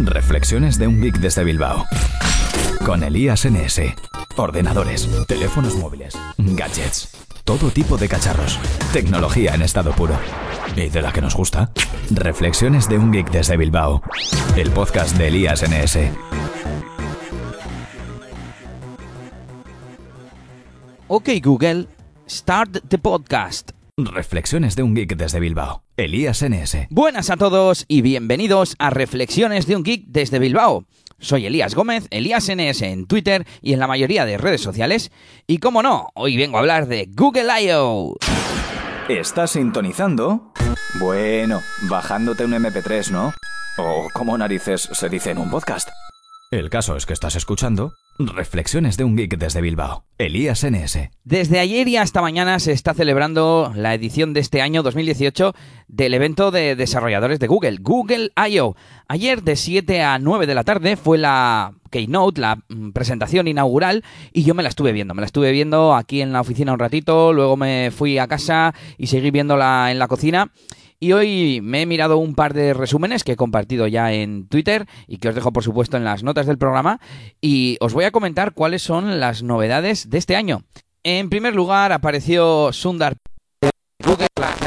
Reflexiones de un geek desde Bilbao. Con Elías NS. Ordenadores, teléfonos móviles, gadgets, todo tipo de cacharros. Tecnología en estado puro. ¿Y de la que nos gusta? Reflexiones de un geek desde Bilbao. El podcast de Elías NS. Ok Google, start the podcast. Reflexiones de un geek desde Bilbao. Elías NS. Buenas a todos y bienvenidos a Reflexiones de un Geek desde Bilbao. Soy Elías Gómez, Elías NS en Twitter y en la mayoría de redes sociales. Y como no, hoy vengo a hablar de Google I.O. ¿Estás sintonizando? Bueno, bajándote un MP3, ¿no? O como narices se dice en un podcast. El caso es que estás escuchando Reflexiones de un geek desde Bilbao. Elías NS. Desde ayer y hasta mañana se está celebrando la edición de este año 2018 del evento de desarrolladores de Google, Google I.O. Ayer de 7 a 9 de la tarde fue la keynote, la mm, presentación inaugural y yo me la estuve viendo. Me la estuve viendo aquí en la oficina un ratito, luego me fui a casa y seguí viéndola en la cocina. Y hoy me he mirado un par de resúmenes que he compartido ya en Twitter y que os dejo por supuesto en las notas del programa y os voy a comentar cuáles son las novedades de este año. En primer lugar apareció Sundar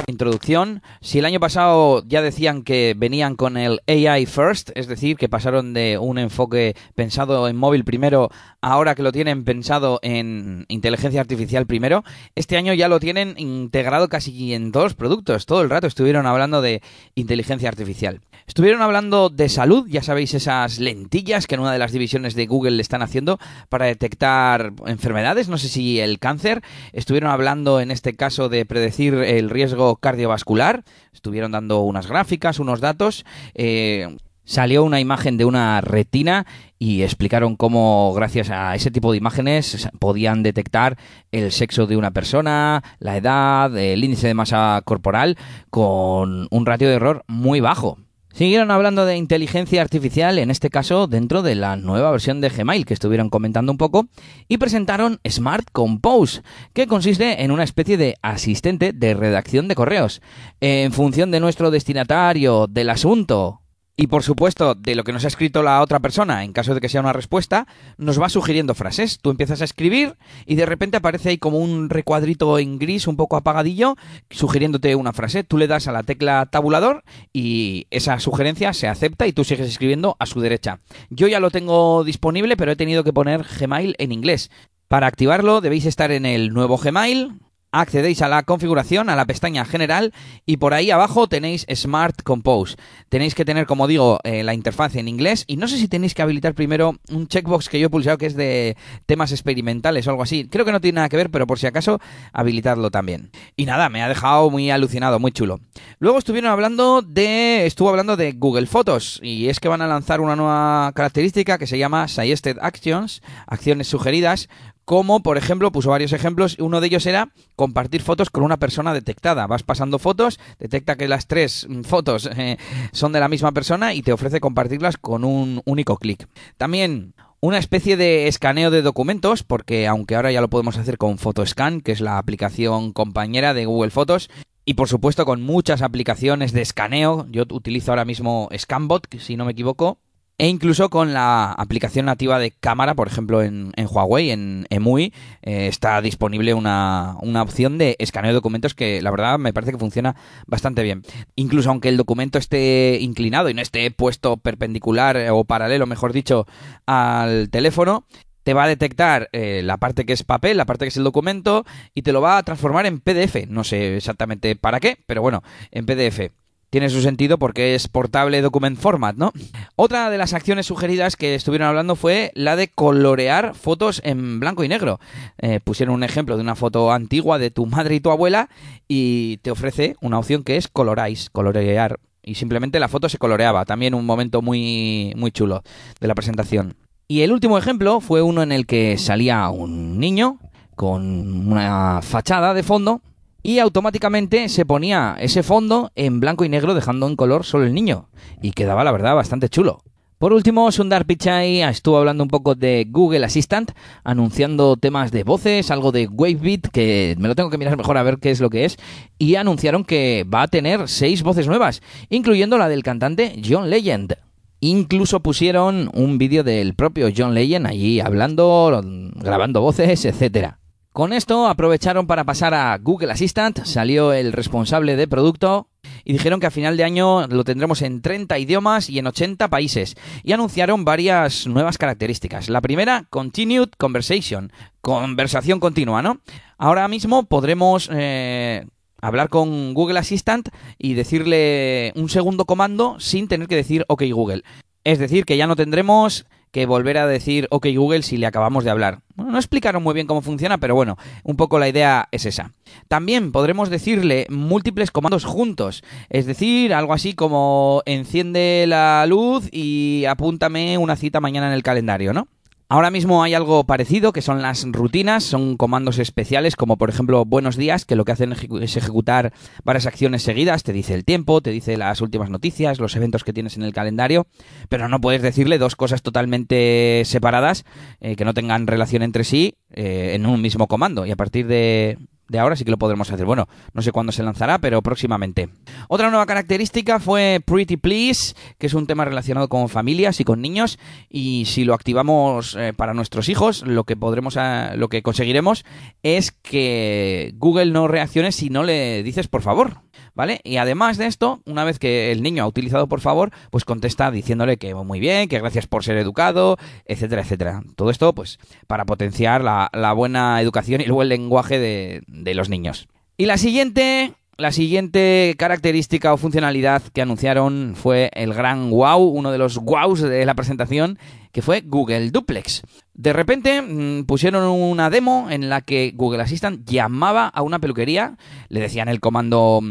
introducción. Si el año pasado ya decían que venían con el AI first, es decir, que pasaron de un enfoque pensado en móvil primero, ahora que lo tienen pensado en inteligencia artificial primero, este año ya lo tienen integrado casi en todos los productos. Todo el rato estuvieron hablando de inteligencia artificial. Estuvieron hablando de salud, ya sabéis esas lentillas que en una de las divisiones de Google le están haciendo para detectar enfermedades, no sé si el cáncer. Estuvieron hablando en este caso de predecir el riesgo cardiovascular. Estuvieron dando unas gráficas, unos datos. Eh, salió una imagen de una retina y explicaron cómo gracias a ese tipo de imágenes podían detectar el sexo de una persona, la edad, el índice de masa corporal con un ratio de error muy bajo. Siguieron hablando de inteligencia artificial, en este caso dentro de la nueva versión de Gmail que estuvieron comentando un poco, y presentaron Smart Compose, que consiste en una especie de asistente de redacción de correos. En función de nuestro destinatario, del asunto y por supuesto, de lo que nos ha escrito la otra persona, en caso de que sea una respuesta, nos va sugiriendo frases. Tú empiezas a escribir y de repente aparece ahí como un recuadrito en gris, un poco apagadillo, sugiriéndote una frase. Tú le das a la tecla tabulador y esa sugerencia se acepta y tú sigues escribiendo a su derecha. Yo ya lo tengo disponible, pero he tenido que poner Gmail en inglés. Para activarlo debéis estar en el nuevo Gmail, accedéis a la configuración, a la pestaña general y por ahí abajo tenéis Smart Compose. Tenéis que tener, como digo, eh, la interfaz en inglés y no sé si tenéis que habilitar primero un checkbox que yo he pulsado que es de temas experimentales o algo así. Creo que no tiene nada que ver, pero por si acaso, habilitadlo también. Y nada, me ha dejado muy alucinado, muy chulo. Luego estuvieron hablando de, estuvo hablando de Google Fotos y es que van a lanzar una nueva característica que se llama Suggested Actions, acciones sugeridas, como por ejemplo, puso varios ejemplos, uno de ellos era compartir fotos con una persona detectada. Vas pasando fotos, detecta que las tres fotos eh, son de la misma persona y te ofrece compartirlas con un único clic. También una especie de escaneo de documentos, porque aunque ahora ya lo podemos hacer con Photoscan, que es la aplicación compañera de Google Fotos, y por supuesto con muchas aplicaciones de escaneo, yo utilizo ahora mismo Scanbot, si no me equivoco, e incluso con la aplicación nativa de cámara, por ejemplo en, Huawei, en EMUI, eh, está disponible una, una, opción de escaneo de documentos que la verdad me parece que funciona bastante bien. Incluso aunque el documento esté inclinado y no esté puesto perpendicular eh, o paralelo, mejor dicho, al teléfono, te va a detectar eh, la parte que es papel, la parte que es el documento y te lo va a transformar en PDF. No sé exactamente para qué, pero bueno, en PDF tiene su sentido porque es portable document format, ¿no? Otra de las acciones sugeridas que estuvieron hablando fue la de colorear fotos en blanco y negro. Eh, pusieron un ejemplo de una foto antigua de tu madre y tu abuela y te ofrece una opción que es coloráis, colorear. Y simplemente la foto se coloreaba. También un momento muy, muy chulo de la presentación. Y el último ejemplo fue uno en el que salía un niño con una fachada de fondo y automáticamente se ponía ese fondo en blanco y negro dejando en color solo el niño y quedaba la verdad bastante chulo. Por último, Sundar Pichai estuvo hablando un poco de Google Assistant, anunciando temas de voces, algo de Wavebit, que me lo tengo que mirar mejor a ver qué es lo que es, y anunciaron que va a tener seis voces nuevas, incluyendo la del cantante John Legend. Incluso pusieron un vídeo del propio John Legend allí hablando, grabando voces, etcétera. Con esto aprovecharon para pasar a Google Assistant, salió el responsable de producto y dijeron que a final de año lo tendremos en 30 idiomas y en 80 países. Y anunciaron varias nuevas características. La primera, Continued Conversation, conversación continua, ¿no? Ahora mismo podremos... Eh, hablar con Google Assistant y decirle un segundo comando sin tener que decir OK Google. Es decir, que ya no tendremos que volver a decir OK Google si le acabamos de hablar. no explicaron muy bien cómo funciona, pero bueno, un poco la idea es esa. También podremos decirle múltiples comandos juntos, es decir, algo así como enciende la luz y apúntame una cita mañana en el calendario, ¿no? Ahora mismo hay algo parecido, que son las rutinas, son comandos especiales, como por ejemplo buenos días, que lo que hacen es ejecutar varias acciones seguidas, te dice el tiempo, te dice las últimas noticias, los eventos que tienes en el calendario, pero no puedes decirle dos cosas totalmente separadas, eh, que no tengan relación entre sí, eh, en un mismo comando. Y a partir de, de ahora sí que lo podremos hacer. Bueno, no sé cuándo se lanzará, pero próximamente. Otra nueva característica fue Pretty Please, que es un tema relacionado con familias y con niños. Y si lo activamos eh, para nuestros hijos, lo que podremos, eh, lo que conseguiremos es que Google no reaccione si no le dices por favor. ¿Vale? Y además de esto, una vez que el niño ha utilizado por favor, pues contesta diciéndole que muy bien, que gracias por ser educado, etcétera, etcétera. Todo esto, pues, para potenciar la, buena educación y el buen lenguaje de, de los niños. Y la siguiente, la siguiente característica o funcionalidad que anunciaron fue el gran wow, uno de los wows de la presentación, que fue Google Duplex. De repente mm, pusieron una demo en la que Google Assistant llamaba a una peluquería, le decían el comando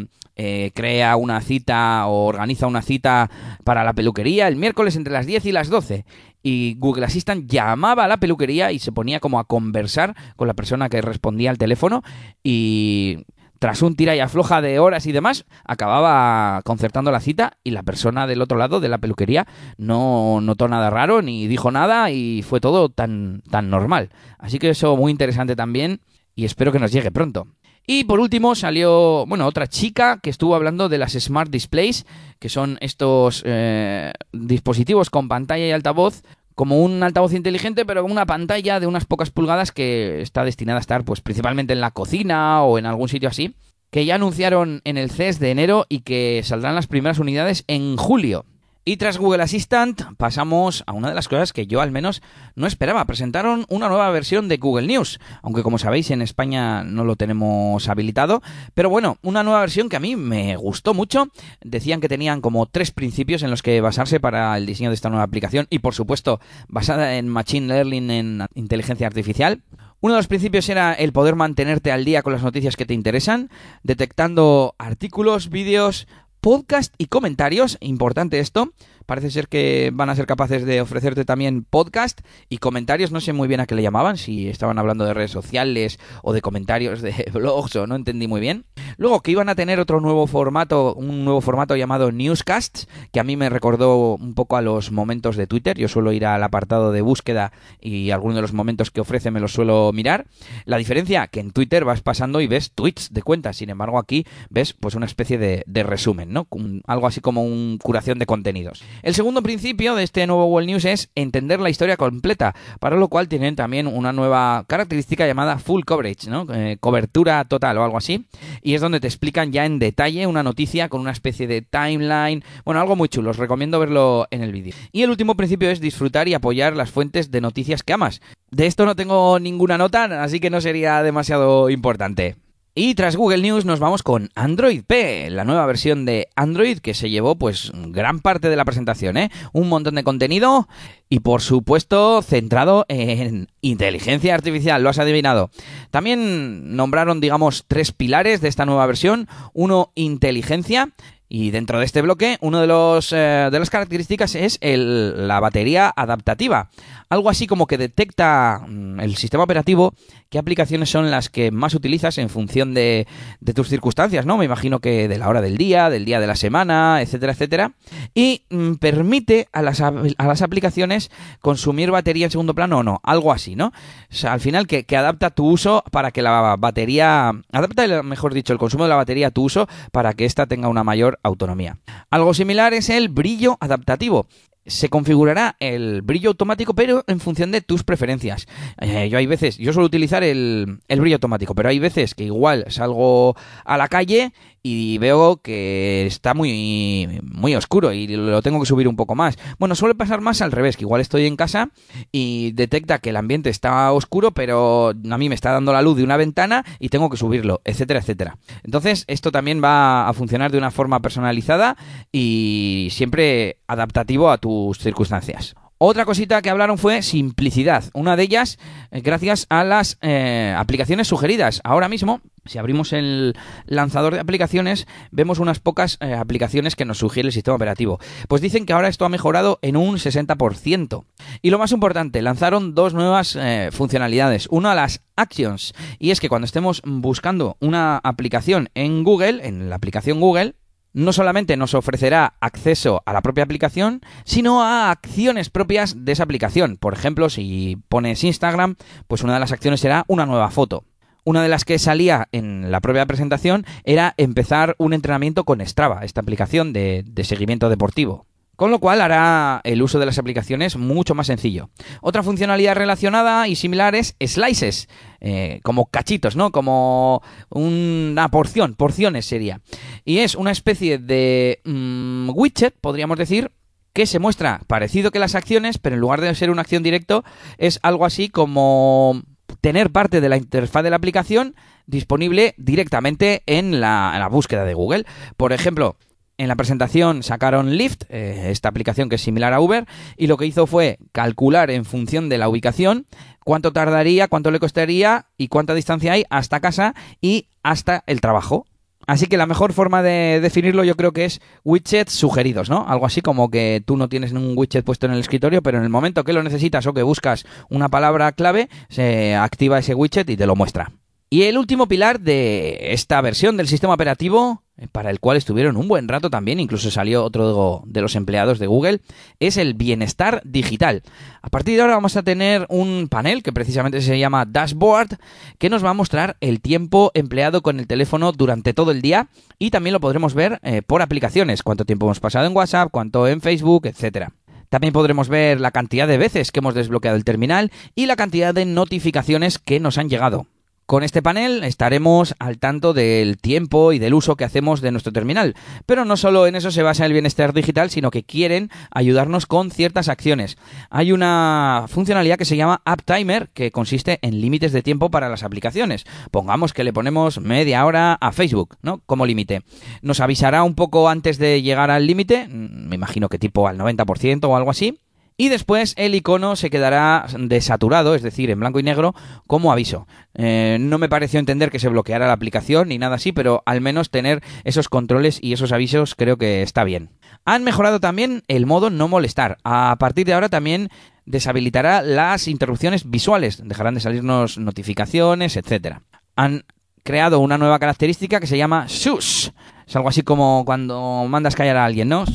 eh, crea una cita o organiza una cita para la peluquería el miércoles entre las 10 y las 12 y Google Assistant llamaba a la peluquería y se ponía como a conversar con la persona que respondía al teléfono y tras un tira y afloja de horas y demás, acababa concertando la cita y la persona del otro lado de la peluquería no notó nada raro ni dijo nada y fue todo tan, tan normal. Así que eso muy interesante también y espero que nos llegue pronto. Y por último salió, bueno, otra chica que estuvo hablando de las Smart Displays, que son estos eh, dispositivos con pantalla y altavoz, como un altavoz inteligente, pero con una pantalla de unas pocas pulgadas que está destinada a estar, pues, principalmente en la cocina o en algún sitio así, que ya anunciaron en el CES de enero y que saldrán las primeras unidades en julio. Y tras Google Assistant pasamos a una de las cosas que yo al menos no esperaba. Presentaron una nueva versión de Google News, aunque como sabéis en España no lo tenemos habilitado. Pero bueno, una nueva versión que a mí me gustó mucho. Decían que tenían como tres principios en los que basarse para el diseño de esta nueva aplicación y por supuesto basada en Machine Learning, en inteligencia artificial. Uno de los principios era el poder mantenerte al día con las noticias que te interesan, detectando artículos, vídeos, podcast y comentarios, importante esto, parece ser que van a ser capaces de ofrecerte también podcast y comentarios, no sé muy bien a qué le llamaban, si estaban hablando de redes sociales o de comentarios de blogs o no entendí muy bien. Luego que iban a tener otro nuevo formato, un nuevo formato llamado Newscasts, que a mí me recordó un poco a los momentos de Twitter, yo suelo ir al apartado de búsqueda y algunos de los momentos que ofrece me los suelo mirar. La diferencia que en Twitter vas pasando y ves tweets de cuentas, sin embargo aquí ves pues una especie de, resumen, ¿no? Algo así como una curación de contenidos. El segundo principio de este nuevo World News es entender la historia completa, para lo cual tienen también una nueva característica llamada full coverage, ¿no? Eh, cobertura total o algo así, y es donde te explican ya en detalle una noticia con una especie de timeline, bueno, algo muy chulo, os recomiendo verlo en el vídeo. Y el último principio es disfrutar y apoyar las fuentes de noticias que amas. De esto no tengo ninguna nota, así que no sería demasiado importante. Y tras Google News nos vamos con Android P, la nueva versión de Android que se llevó pues gran parte de la presentación, ¿eh? Un montón de contenido y por supuesto centrado en inteligencia artificial, lo has adivinado. También nombraron digamos tres pilares de esta nueva versión, uno inteligencia, y dentro de este bloque, una de, eh, de las características es el, la batería adaptativa. Algo así como que detecta mm, el sistema operativo qué aplicaciones son las que más utilizas en función de, tus circunstancias, ¿no? Me imagino que de la hora del día, del día de la semana, etcétera, etcétera. Y mm, permite a las, a las, aplicaciones consumir batería en segundo plano o no. Algo así, ¿no? O sea, al final que, que adapta tu uso para que la batería... Adapta, mejor dicho, el consumo de la batería a tu uso para que ésta tenga una mayor autonomía. Algo similar es el brillo adaptativo. Se configurará el brillo automático, pero en función de tus preferencias. Eh, yo hay veces, yo suelo utilizar el, el, brillo automático, pero hay veces que igual salgo a la calle y veo que está muy, muy oscuro y lo tengo que subir un poco más. Bueno, suele pasar más al revés, que igual estoy en casa y detecta que el ambiente está oscuro, pero a mí me está dando la luz de una ventana y tengo que subirlo, etcétera, etcétera. Entonces, esto también va a funcionar de una forma personalizada y siempre adaptativo a tus circunstancias. Otra cosita que hablaron fue simplicidad. Una de ellas, eh, gracias a las eh, aplicaciones sugeridas. Ahora mismo, si abrimos el lanzador de aplicaciones, vemos unas pocas eh, aplicaciones que nos sugiere el sistema operativo. Pues dicen que ahora esto ha mejorado en un 60%. Y lo más importante, lanzaron dos nuevas funcionalidades. Una, las actions. Y es que cuando estemos buscando una aplicación en Google, en la aplicación Google, no solamente nos ofrecerá acceso a la propia aplicación, sino a acciones propias de esa aplicación. Por ejemplo, si pones Instagram, pues una de las acciones será una nueva foto. Una de las que salía en la propia presentación era empezar un entrenamiento con Strava, esta aplicación de, seguimiento deportivo con lo cual hará el uso de las aplicaciones mucho más sencillo. Otra funcionalidad relacionada y similar es slices, eh, como cachitos, ¿no? Como una porción, porciones sería. Y es una especie de mm, widget, podríamos decir, que se muestra parecido que las acciones, pero en lugar de ser una acción directo, es algo así como tener parte de la interfaz de la aplicación disponible directamente en la, búsqueda de Google. Por ejemplo, en la presentación sacaron Lyft, eh, esta aplicación que es similar a Uber, y lo que hizo fue calcular en función de la ubicación cuánto tardaría, cuánto le costaría y cuánta distancia hay hasta casa y hasta el trabajo. Así que la mejor forma de definirlo yo creo que es widgets sugeridos, ¿no? Algo así como que tú no tienes un widget puesto en el escritorio, pero en el momento que lo necesitas o que buscas una palabra clave, se activa ese widget y te lo muestra. Y el último pilar de esta versión del sistema operativo, para el cual estuvieron un buen rato también, incluso salió otro de los empleados de Google, es el bienestar digital. A partir de ahora vamos a tener un panel que precisamente se llama Dashboard, que nos va a mostrar el tiempo empleado con el teléfono durante todo el día y también lo podremos ver eh, por aplicaciones, cuánto tiempo hemos pasado en WhatsApp, cuánto en Facebook, etcétera. También podremos ver la cantidad de veces que hemos desbloqueado el terminal y la cantidad de notificaciones que nos han llegado. Con este panel estaremos al tanto del tiempo y del uso que hacemos de nuestro terminal, pero no solo en eso se basa el bienestar digital, sino que quieren ayudarnos con ciertas acciones. Hay una funcionalidad que se llama App Timer, que consiste en límites de tiempo para las aplicaciones. Pongamos que le ponemos media hora a Facebook, ¿no? Como límite. Nos avisará un poco antes de llegar al límite, mm, me imagino que tipo al 90% o algo así y después el icono se quedará desaturado, es decir, en blanco y negro, como aviso. Eh, no me pareció entender que se bloqueara la aplicación ni nada así, pero al menos tener esos controles y esos avisos creo que está bien. Han mejorado también el modo no molestar. A partir de ahora también deshabilitará las interrupciones visuales, dejarán de salirnos notificaciones, etc. Han creado una nueva característica que se llama SUS. Es algo así como cuando mandas callar a alguien, ¿no?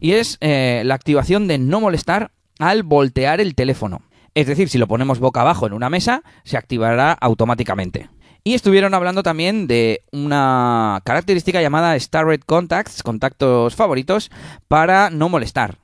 Y es eh, la activación de no molestar al voltear el teléfono. Es decir, si lo ponemos boca abajo en una mesa, se activará automáticamente. Y estuvieron hablando también de una característica llamada Starred Contacts, contactos favoritos, para no molestar.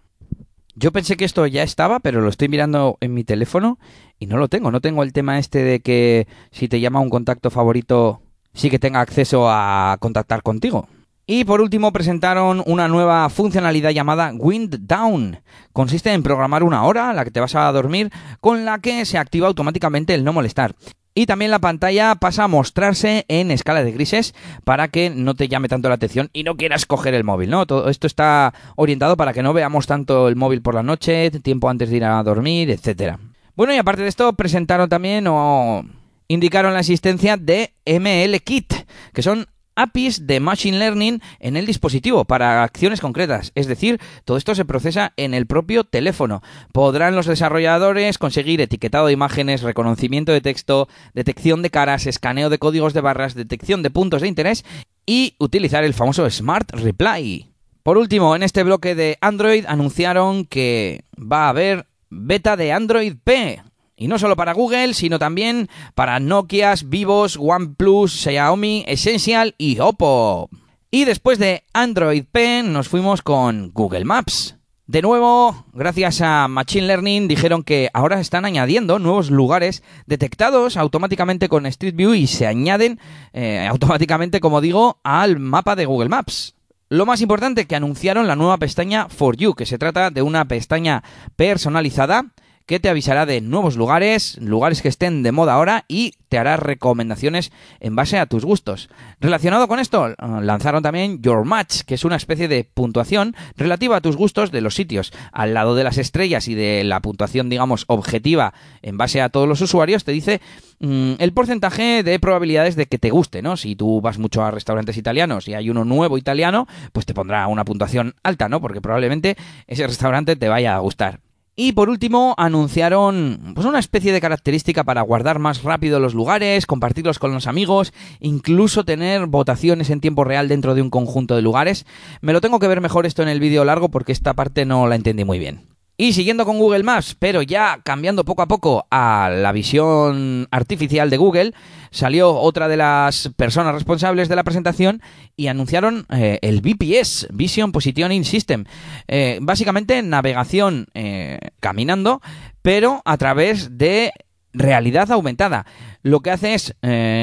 Yo pensé que esto ya estaba, pero lo estoy mirando en mi teléfono y no lo tengo. No tengo el tema este de que si te llama un contacto favorito, sí que tenga acceso a contactar contigo. Y por último presentaron una nueva funcionalidad llamada Wind Down. Consiste en programar una hora a la que te vas a dormir con la que se activa automáticamente el no molestar. Y también la pantalla pasa a mostrarse en escala de grises para que no te llame tanto la atención y no quieras coger el móvil, ¿no? Todo esto está orientado para que no veamos tanto el móvil por la noche, tiempo antes de ir a dormir, etcétera. Bueno, y aparte de esto presentaron también o indicaron la existencia de ML Kit, que son APIs de Machine Learning en el dispositivo para acciones concretas. Es decir, todo esto se procesa en el propio teléfono. Podrán los desarrolladores conseguir etiquetado de imágenes, reconocimiento de texto, detección de caras, escaneo de códigos de barras, detección de puntos de interés y utilizar el famoso Smart Reply. Por último, en este bloque de Android anunciaron que va a haber beta de Android P, y no solo para Google, sino también para Nokia, Vivos, OnePlus, Xiaomi, Essential y Oppo. Y después de Android P nos fuimos con Google Maps. De nuevo, gracias a Machine Learning, dijeron que ahora están añadiendo nuevos lugares detectados automáticamente con Street View y se añaden eh, automáticamente, como digo, al mapa de Google Maps. Lo más importante que anunciaron la nueva pestaña For You, que se trata de una pestaña personalizada que te avisará de nuevos lugares, lugares que estén de moda ahora y te hará recomendaciones en base a tus gustos. Relacionado con esto, eh, lanzaron también Your Match, que es una especie de puntuación relativa a tus gustos de los sitios. Al lado de las estrellas y de la puntuación, digamos, objetiva en base a todos los usuarios, te dice mm, el porcentaje de probabilidades de que te guste, ¿no? Si tú vas mucho a restaurantes italianos y hay uno nuevo italiano, pues te pondrá una puntuación alta, ¿no? Porque probablemente ese restaurante te vaya a gustar. Y por último, anunciaron pues, una especie de característica para guardar más rápido los lugares, compartirlos con los amigos, incluso tener votaciones en tiempo real dentro de un conjunto de lugares. Me lo tengo que ver mejor esto en el vídeo largo porque esta parte no la entendí muy bien. Y siguiendo con Google Maps, pero ya cambiando poco a poco a la visión artificial de Google, salió otra de las personas responsables de la presentación y anunciaron eh, el VPS, Vision Positioning System. Eh, básicamente navegación eh, caminando, pero a través de realidad aumentada. Lo que hace es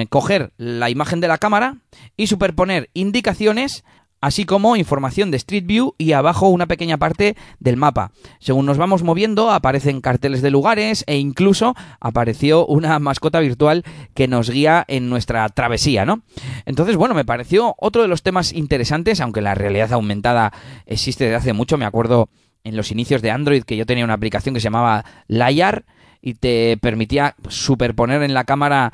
coger la imagen de la cámara y superponer indicaciones así como información de Street View y abajo una pequeña parte del mapa. Según nos vamos moviendo, aparecen carteles de lugares e incluso apareció una mascota virtual que nos guía en nuestra travesía, ¿no? Entonces, bueno, me pareció otro de los temas interesantes, aunque la realidad aumentada existe desde hace mucho, me acuerdo en los inicios de Android que yo tenía una aplicación que se llamaba Layar y te permitía superponer en la cámara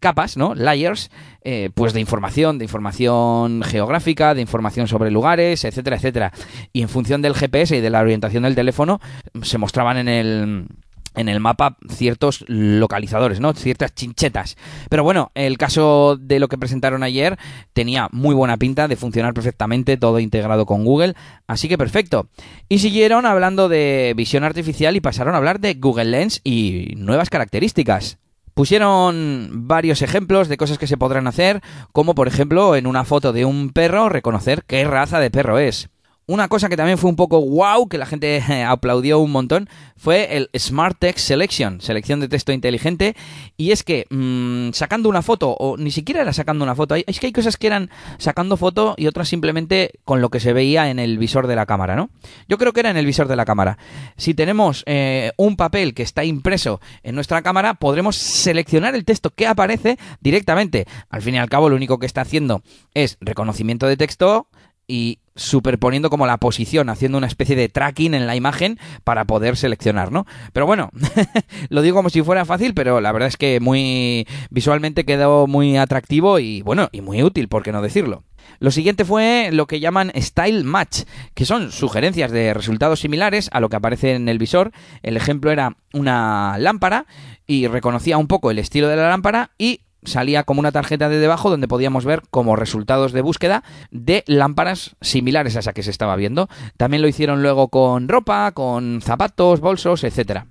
capas, ¿no? Layers, eh, pues de información, de información geográfica, de información sobre lugares, etcétera, etcétera. Y en función del GPS y de la orientación del teléfono, se mostraban en el en el mapa ciertos localizadores, ¿no? Ciertas chinchetas. Pero bueno, el caso de lo que presentaron ayer tenía muy buena pinta de funcionar perfectamente, todo integrado con Google, así que perfecto. Y siguieron hablando de visión artificial y pasaron a hablar de Google Lens y nuevas características. Pusieron varios ejemplos de cosas que se podrán hacer, como por ejemplo en una foto de un perro reconocer qué raza de perro es. Una cosa que también fue un poco wow, que la gente aplaudió un montón, fue el Smart Text Selection, selección de texto inteligente. Y es que mmm, sacando una foto, o ni siquiera era sacando una foto, es que hay cosas que eran sacando foto y otras simplemente con lo que se veía en el visor de la cámara, ¿no? Yo creo que era en el visor de la cámara. Si tenemos eh, un papel que está impreso en nuestra cámara, podremos seleccionar el texto que aparece directamente. Al fin y al cabo, lo único que está haciendo es reconocimiento de texto y superponiendo como la posición, haciendo una especie de tracking en la imagen para poder seleccionar, ¿no? Pero bueno, lo digo como si fuera fácil, pero la verdad es que muy visualmente quedó muy atractivo y bueno, y muy útil, por qué no decirlo. Lo siguiente fue lo que llaman Style Match, que son sugerencias de resultados similares a lo que aparece en el visor. El ejemplo era una lámpara y reconocía un poco el estilo de la lámpara y salía como una tarjeta de debajo donde podíamos ver como resultados de búsqueda de lámparas similares a esa que se estaba viendo. También lo hicieron luego con ropa, con zapatos, bolsos, etcétera.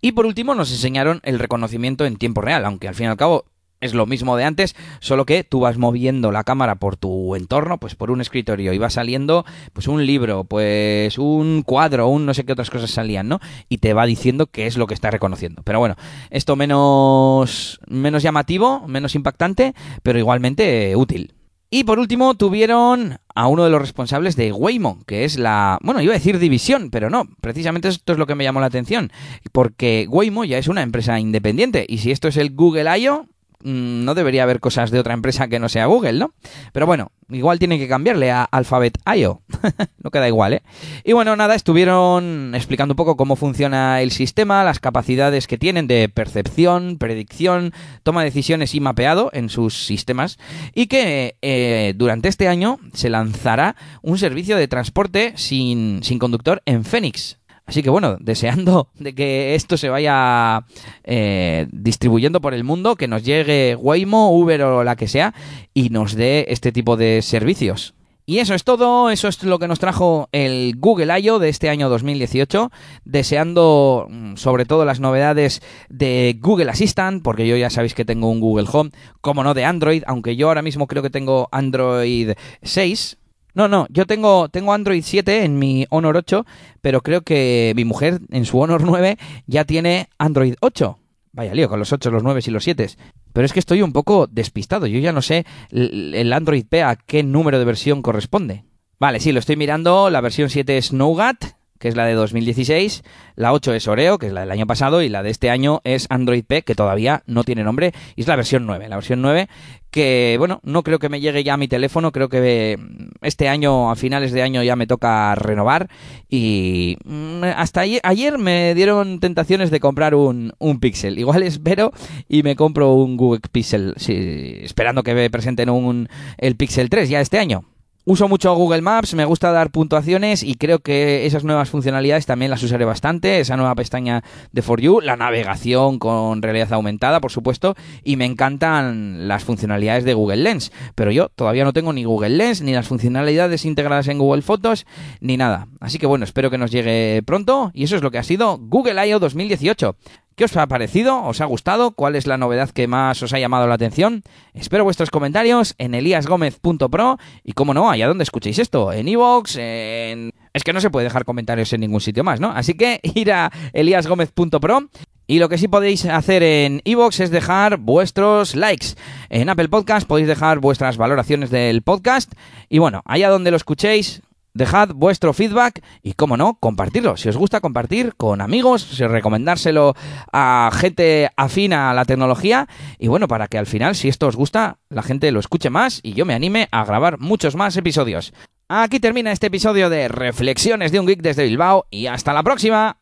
Y por último nos enseñaron el reconocimiento en tiempo real, aunque al fin y al cabo es lo mismo de antes, solo que tú vas moviendo la cámara por tu entorno, pues por un escritorio y va saliendo pues un libro, pues un cuadro, un no sé qué otras cosas salían, ¿no? Y te va diciendo qué es lo que está reconociendo. Pero bueno, esto menos menos llamativo, menos impactante, pero igualmente útil. Y por último tuvieron a uno de los responsables de Waymo, que es la, bueno, iba a decir división, pero no, precisamente esto es lo que me llamó la atención, porque Waymo ya es una empresa independiente y si esto es el Google I.O., no debería haber cosas de otra empresa que no sea Google, ¿no? Pero bueno, igual tiene que cambiarle a Alphabet.io. no queda igual, ¿eh? Y bueno, nada, estuvieron explicando un poco cómo funciona el sistema, las capacidades que tienen de percepción, predicción, toma de decisiones y mapeado en sus sistemas. Y que eh, durante este año se lanzará un servicio de transporte sin, sin conductor en Phoenix. Así que bueno, deseando de que esto se vaya eh, distribuyendo por el mundo, que nos llegue Waymo, Uber o la que sea y nos dé este tipo de servicios. Y eso es todo, eso es lo que nos trajo el Google I.O. de este año 2018, deseando mm, sobre todo las novedades de Google Assistant, porque yo ya sabéis que tengo un Google Home, como no de Android, aunque yo ahora mismo creo que tengo Android 6, No, no, yo tengo, tengo Android 7 en mi Honor 8, pero creo que mi mujer en su Honor 9 ya tiene Android 8. Vaya lío, con los 8, los 9 y los 7. Pero es que estoy un poco despistado. Yo ya no sé el Android P a qué número de versión corresponde. Vale, sí, lo estoy mirando. La versión 7 es Nougat, que es la de 2016. La 8 es Oreo, que es la del año pasado. Y la de este año es Android P, que todavía no tiene nombre. Y es la versión 9. La versión 9 que, bueno, no creo que me llegue ya a mi teléfono. Creo que este año, a finales de año, ya me toca renovar. Y mm, hasta ayer, me dieron tentaciones de comprar un, un Pixel. Igual espero y me compro un Google Pixel. Sí, esperando que me presenten un, el Pixel 3 ya este año. Uso mucho Google Maps, me gusta dar puntuaciones y creo que esas nuevas funcionalidades también las usaré bastante. Esa nueva pestaña de For You, la navegación con realidad aumentada, por supuesto, y me encantan las funcionalidades de Google Lens. Pero yo todavía no tengo ni Google Lens, ni las funcionalidades integradas en Google Fotos, ni nada. Así que bueno, espero que nos llegue pronto y eso es lo que ha sido Google I.O. 2018. ¿Qué os ha parecido? ¿Os ha gustado? ¿Cuál es la novedad que más os ha llamado la atención? Espero vuestros comentarios en eliasgomez.pro y, como no, allá donde escuchéis esto, en iVoox, en... Es que no se puede dejar comentarios en ningún sitio más, ¿no? Así que ir a eliasgomez.pro y lo que sí podéis hacer en iVoox es dejar vuestros likes. En Apple Podcast podéis dejar vuestras valoraciones del podcast. Y bueno, allá donde lo escuchéis, Dejad vuestro feedback y, como no, compartirlo. Si os gusta compartir con amigos, si recomendárselo a gente afina a la tecnología. Y bueno, para que al final, si esto os gusta, la gente lo escuche más y yo me anime a grabar muchos más episodios. Aquí termina este episodio de Reflexiones de un Geek desde Bilbao y hasta la próxima.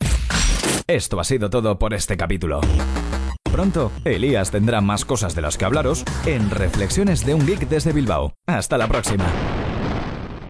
Esto ha sido todo por este capítulo. Pronto, Elías tendrá más cosas de las que hablaros en Reflexiones de un Geek desde Bilbao. Hasta la próxima.